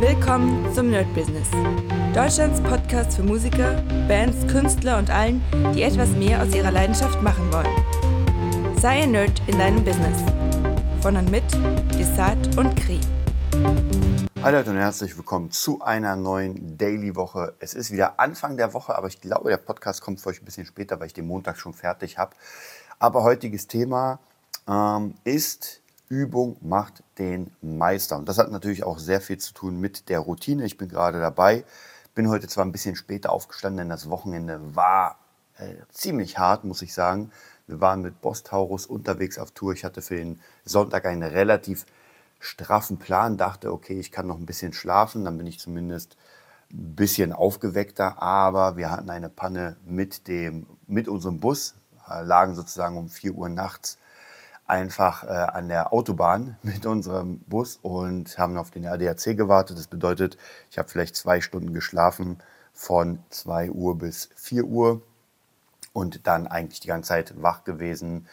Willkommen zum Nerd Business. Deutschlands Podcast für Musiker, Bands, Künstler und allen, die etwas mehr aus ihrer Leidenschaft machen wollen. Sei ein Nerd in deinem Business. Von und mit Desart und Kri. Hallo Leute und herzlich willkommen zu einer neuen Daily-Woche. Es ist wieder Anfang der Woche, aber ich glaube, der Podcast kommt für euch ein bisschen später, weil ich den Montag schon fertig habe. Aber heutiges Thema ähm, ist Übung macht den Meister. Und das hat natürlich auch sehr viel zu tun mit der Routine. Ich bin gerade dabei, bin heute zwar ein bisschen später aufgestanden, denn das Wochenende war äh, ziemlich hart, muss ich sagen. Wir waren mit Boss Taurus unterwegs auf Tour. Ich hatte für den Sonntag einen relativ straffen Plan, dachte, okay, ich kann noch ein bisschen schlafen, dann bin ich zumindest ein bisschen aufgeweckter, aber wir hatten eine Panne mit, dem, mit unserem Bus, äh, lagen sozusagen um 4 Uhr nachts einfach äh, an der Autobahn mit unserem Bus und haben auf den ADAC gewartet. Das bedeutet, ich habe vielleicht zwei Stunden geschlafen von 2 Uhr bis 4 Uhr und dann eigentlich die ganze Zeit wach gewesen,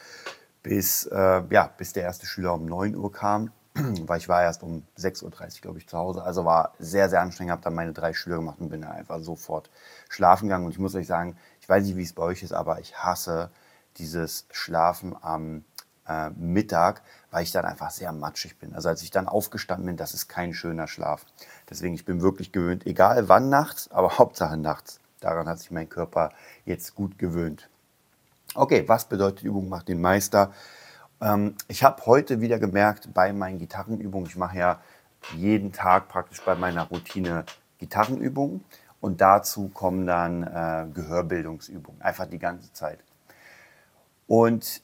bis, äh, ja, bis der erste Schüler um 9 Uhr kam. Weil ich war erst um 6.30 Uhr, glaube ich, zu Hause. Also war sehr, sehr anstrengend, habe dann meine drei Schüler gemacht und bin dann einfach sofort schlafen gegangen. Und ich muss euch sagen, ich weiß nicht, wie es bei euch ist, aber ich hasse dieses Schlafen am äh, Mittag, weil ich dann einfach sehr matschig bin. Also als ich dann aufgestanden bin, das ist kein schöner Schlaf. Deswegen, ich bin wirklich gewöhnt, egal wann nachts, aber Hauptsache nachts. Daran hat sich mein Körper jetzt gut gewöhnt. Okay, was bedeutet Übung macht den Meister? Ähm, ich habe heute wieder gemerkt bei meinen Gitarrenübungen, ich mache ja jeden Tag praktisch bei meiner Routine Gitarrenübungen und dazu kommen dann äh, Gehörbildungsübungen, einfach die ganze Zeit. Und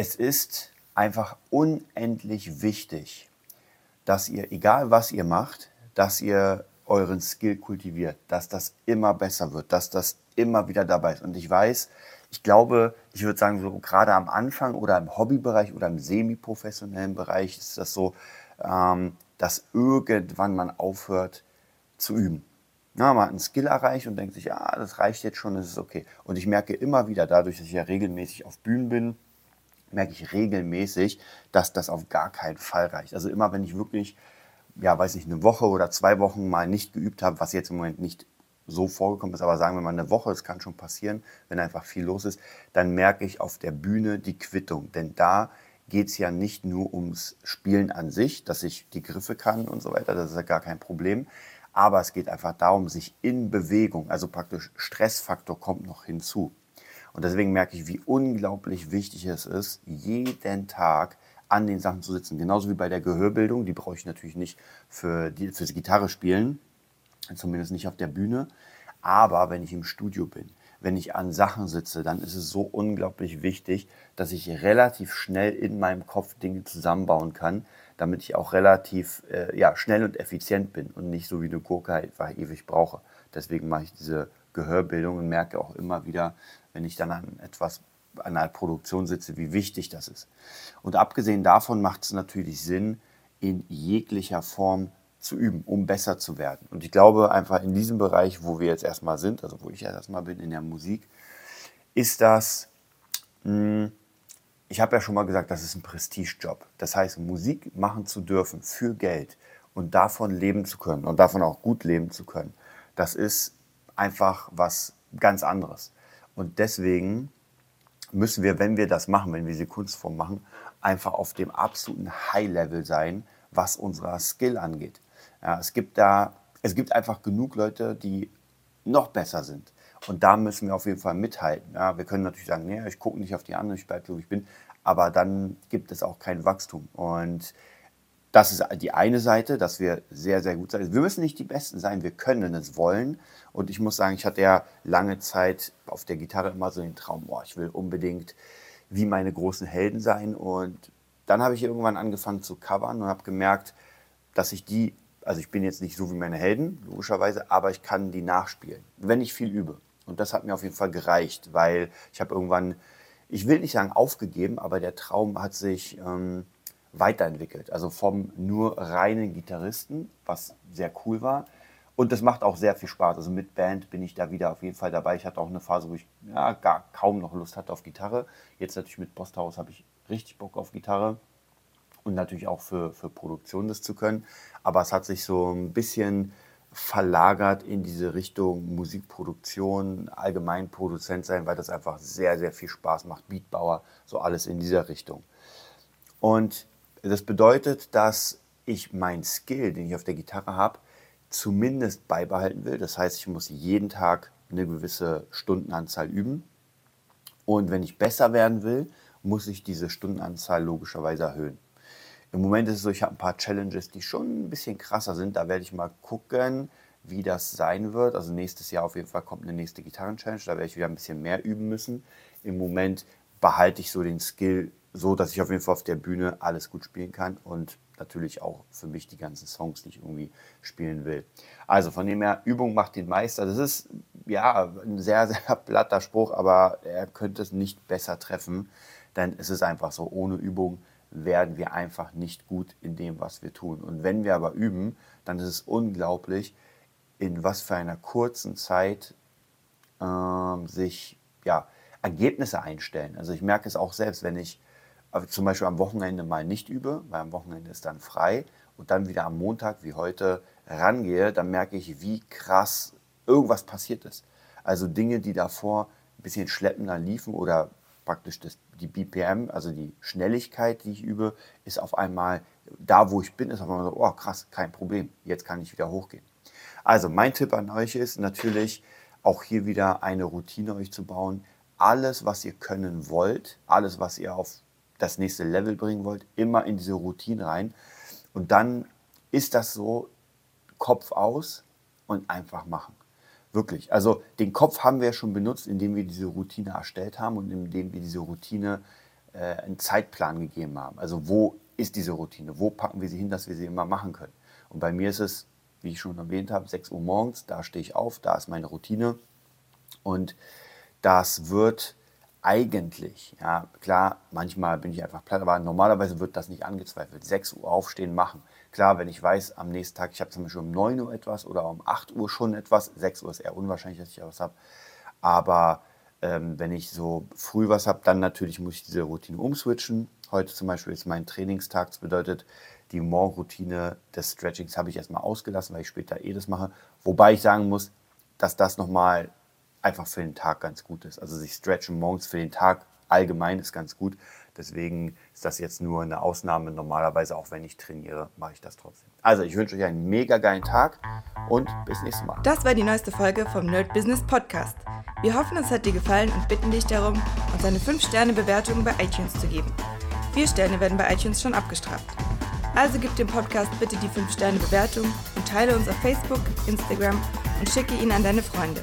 es ist einfach unendlich wichtig, dass ihr, egal was ihr macht, dass ihr euren Skill kultiviert, dass das immer besser wird, dass das immer wieder dabei ist. Und ich weiß, ich glaube, ich würde sagen, so gerade am Anfang oder im Hobbybereich oder im semi-professionellen Bereich ist das so, ähm, dass irgendwann man aufhört zu üben. Na, man hat einen Skill erreicht und denkt sich, ja, das reicht jetzt schon, das ist okay. Und ich merke immer wieder, dadurch, dass ich ja regelmäßig auf Bühnen bin, merke ich regelmäßig, dass das auf gar keinen Fall reicht. Also immer, wenn ich wirklich, ja, weiß ich, eine Woche oder zwei Wochen mal nicht geübt habe, was jetzt im Moment nicht so vorgekommen ist, aber sagen wir mal eine Woche, das kann schon passieren, wenn einfach viel los ist, dann merke ich auf der Bühne die Quittung. Denn da geht es ja nicht nur ums Spielen an sich, dass ich die Griffe kann und so weiter, das ist ja gar kein Problem. Aber es geht einfach darum, sich in Bewegung, also praktisch Stressfaktor kommt noch hinzu. Und deswegen merke ich, wie unglaublich wichtig es ist, jeden Tag an den Sachen zu sitzen. Genauso wie bei der Gehörbildung, die brauche ich natürlich nicht für die, fürs Gitarre spielen, zumindest nicht auf der Bühne. Aber wenn ich im Studio bin, wenn ich an Sachen sitze, dann ist es so unglaublich wichtig, dass ich relativ schnell in meinem Kopf Dinge zusammenbauen kann, damit ich auch relativ äh, ja, schnell und effizient bin und nicht so wie eine Gurke einfach ewig brauche. Deswegen mache ich diese Gehörbildung und merke auch immer wieder, wenn ich dann an etwas, an einer Produktion sitze, wie wichtig das ist. Und abgesehen davon macht es natürlich Sinn, in jeglicher Form zu üben, um besser zu werden. Und ich glaube einfach in diesem Bereich, wo wir jetzt erstmal sind, also wo ich jetzt erstmal bin in der Musik, ist das, hm, ich habe ja schon mal gesagt, das ist ein Prestigejob. Das heißt, Musik machen zu dürfen für Geld und davon leben zu können und davon auch gut leben zu können, das ist einfach was ganz anderes. Und deswegen müssen wir, wenn wir das machen, wenn wir diese Kunstform machen, einfach auf dem absoluten High-Level sein, was unser Skill angeht. Ja, es gibt da, es gibt einfach genug Leute, die noch besser sind. Und da müssen wir auf jeden Fall mithalten. Ja, wir können natürlich sagen, nee, ich gucke nicht auf die anderen, ich bleibe so, wie ich bin. Aber dann gibt es auch kein Wachstum. Und das ist die eine Seite, dass wir sehr, sehr gut sein. Wir müssen nicht die Besten sein, wir können es wollen. Und ich muss sagen, ich hatte ja lange Zeit auf der Gitarre immer so den Traum, boah, ich will unbedingt wie meine großen Helden sein. Und dann habe ich irgendwann angefangen zu covern und habe gemerkt, dass ich die, also ich bin jetzt nicht so wie meine Helden, logischerweise, aber ich kann die nachspielen, wenn ich viel übe. Und das hat mir auf jeden Fall gereicht, weil ich habe irgendwann, ich will nicht sagen aufgegeben, aber der Traum hat sich... Ähm, weiterentwickelt. Also vom nur reinen Gitarristen, was sehr cool war. Und das macht auch sehr viel Spaß. Also mit Band bin ich da wieder auf jeden Fall dabei. Ich hatte auch eine Phase, wo ich ja, gar kaum noch Lust hatte auf Gitarre. Jetzt natürlich mit Posthaus habe ich richtig Bock auf Gitarre. und natürlich auch für, für Produktion das zu können. Aber es hat sich so ein bisschen verlagert in diese Richtung Musikproduktion, allgemein Produzent sein, weil das einfach sehr, sehr viel Spaß macht. Beatbauer, so alles in dieser Richtung. Und das bedeutet, dass ich meinen Skill, den ich auf der Gitarre habe, zumindest beibehalten will. Das heißt, ich muss jeden Tag eine gewisse Stundenanzahl üben. Und wenn ich besser werden will, muss ich diese Stundenanzahl logischerweise erhöhen. Im Moment ist es so, ich habe ein paar Challenges, die schon ein bisschen krasser sind. Da werde ich mal gucken, wie das sein wird. Also nächstes Jahr auf jeden Fall kommt eine nächste Gitarren-Challenge. Da werde ich wieder ein bisschen mehr üben müssen. Im Moment behalte ich so den Skill so, dass ich auf jeden Fall auf der Bühne alles gut spielen kann und natürlich auch für mich die ganzen Songs, ich irgendwie spielen will. Also von dem her, Übung macht den Meister. Das ist ja ein sehr, sehr platter Spruch, aber er könnte es nicht besser treffen, denn es ist einfach so, ohne Übung werden wir einfach nicht gut in dem, was wir tun. Und wenn wir aber üben, dann ist es unglaublich, in was für einer kurzen Zeit ähm, sich ja, Ergebnisse einstellen. Also ich merke es auch selbst, wenn ich zum Beispiel am Wochenende mal nicht übe, weil am Wochenende ist dann frei und dann wieder am Montag wie heute rangehe, dann merke ich, wie krass irgendwas passiert ist. Also Dinge, die davor ein bisschen schleppender liefen oder praktisch das, die BPM, also die Schnelligkeit, die ich übe, ist auf einmal da, wo ich bin, ist auf einmal so, oh krass, kein Problem, jetzt kann ich wieder hochgehen. Also mein Tipp an euch ist natürlich auch hier wieder eine Routine euch zu bauen. Alles, was ihr können wollt, alles, was ihr auf das nächste Level bringen wollt, immer in diese Routine rein. Und dann ist das so, Kopf aus und einfach machen. Wirklich. Also den Kopf haben wir schon benutzt, indem wir diese Routine erstellt haben und indem wir diese Routine äh, einen Zeitplan gegeben haben. Also wo ist diese Routine? Wo packen wir sie hin, dass wir sie immer machen können? Und bei mir ist es, wie ich schon erwähnt habe, 6 Uhr morgens, da stehe ich auf, da ist meine Routine. Und das wird eigentlich, ja klar, manchmal bin ich einfach platt, aber normalerweise wird das nicht angezweifelt. 6 Uhr aufstehen, machen. Klar, wenn ich weiß, am nächsten Tag, ich habe zum Beispiel um 9 Uhr etwas oder um 8 Uhr schon etwas, 6 Uhr ist eher unwahrscheinlich, dass ich etwas habe, aber ähm, wenn ich so früh was habe, dann natürlich muss ich diese Routine umswitchen. Heute zum Beispiel ist mein Trainingstag, das bedeutet, die Morgenroutine des Stretchings habe ich erstmal ausgelassen, weil ich später eh das mache. Wobei ich sagen muss, dass das nochmal einfach für den Tag ganz gut ist. Also sich stretchen morgens für den Tag allgemein ist ganz gut. Deswegen ist das jetzt nur eine Ausnahme. Normalerweise, auch wenn ich trainiere, mache ich das trotzdem. Also, ich wünsche euch einen mega geilen Tag und bis nächstes Mal. Das war die neueste Folge vom Nerd Business Podcast. Wir hoffen, es hat dir gefallen und bitten dich darum, uns eine 5-Sterne-Bewertung bei iTunes zu geben. Vier Sterne werden bei iTunes schon abgestraft. Also gib dem Podcast bitte die 5-Sterne-Bewertung und teile uns auf Facebook, Instagram und schicke ihn an deine Freunde.